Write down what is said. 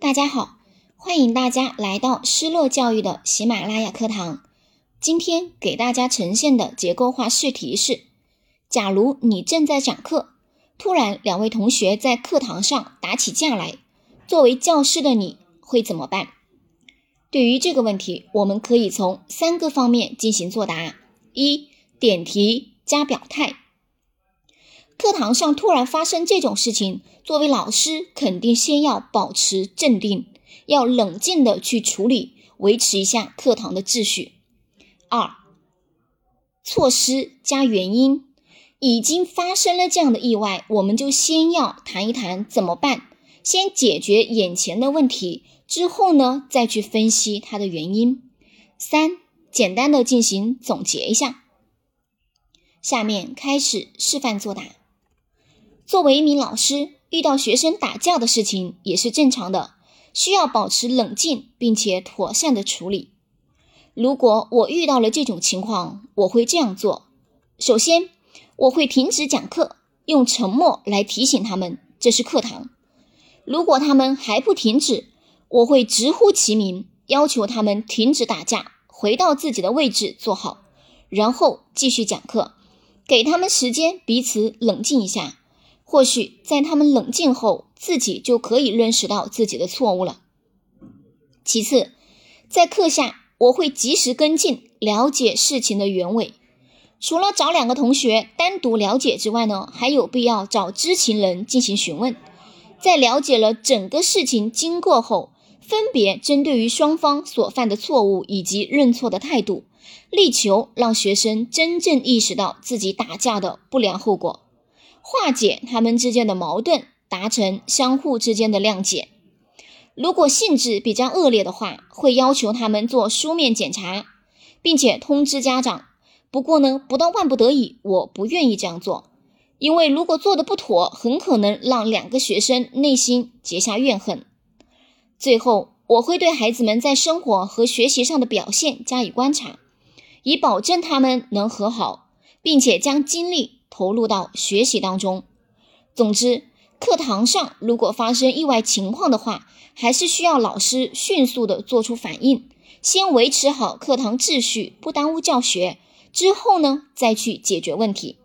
大家好，欢迎大家来到失落教育的喜马拉雅课堂。今天给大家呈现的结构化试题是：假如你正在讲课，突然两位同学在课堂上打起架来，作为教师的你会怎么办？对于这个问题，我们可以从三个方面进行作答：一、点题加表态。课堂上突然发生这种事情，作为老师肯定先要保持镇定，要冷静的去处理，维持一下课堂的秩序。二、措施加原因，已经发生了这样的意外，我们就先要谈一谈怎么办，先解决眼前的问题，之后呢再去分析它的原因。三、简单的进行总结一下。下面开始示范作答。作为一名老师，遇到学生打架的事情也是正常的，需要保持冷静，并且妥善的处理。如果我遇到了这种情况，我会这样做：首先，我会停止讲课，用沉默来提醒他们这是课堂。如果他们还不停止，我会直呼其名，要求他们停止打架，回到自己的位置坐好，然后继续讲课，给他们时间彼此冷静一下。或许在他们冷静后，自己就可以认识到自己的错误了。其次，在课下我会及时跟进，了解事情的原委。除了找两个同学单独了解之外呢，还有必要找知情人进行询问。在了解了整个事情经过后，分别针对于双方所犯的错误以及认错的态度，力求让学生真正意识到自己打架的不良后果。化解他们之间的矛盾，达成相互之间的谅解。如果性质比较恶劣的话，会要求他们做书面检查，并且通知家长。不过呢，不到万不得已，我不愿意这样做，因为如果做的不妥，很可能让两个学生内心结下怨恨。最后，我会对孩子们在生活和学习上的表现加以观察，以保证他们能和好，并且将精力。投入到学习当中。总之，课堂上如果发生意外情况的话，还是需要老师迅速的做出反应，先维持好课堂秩序，不耽误教学。之后呢，再去解决问题。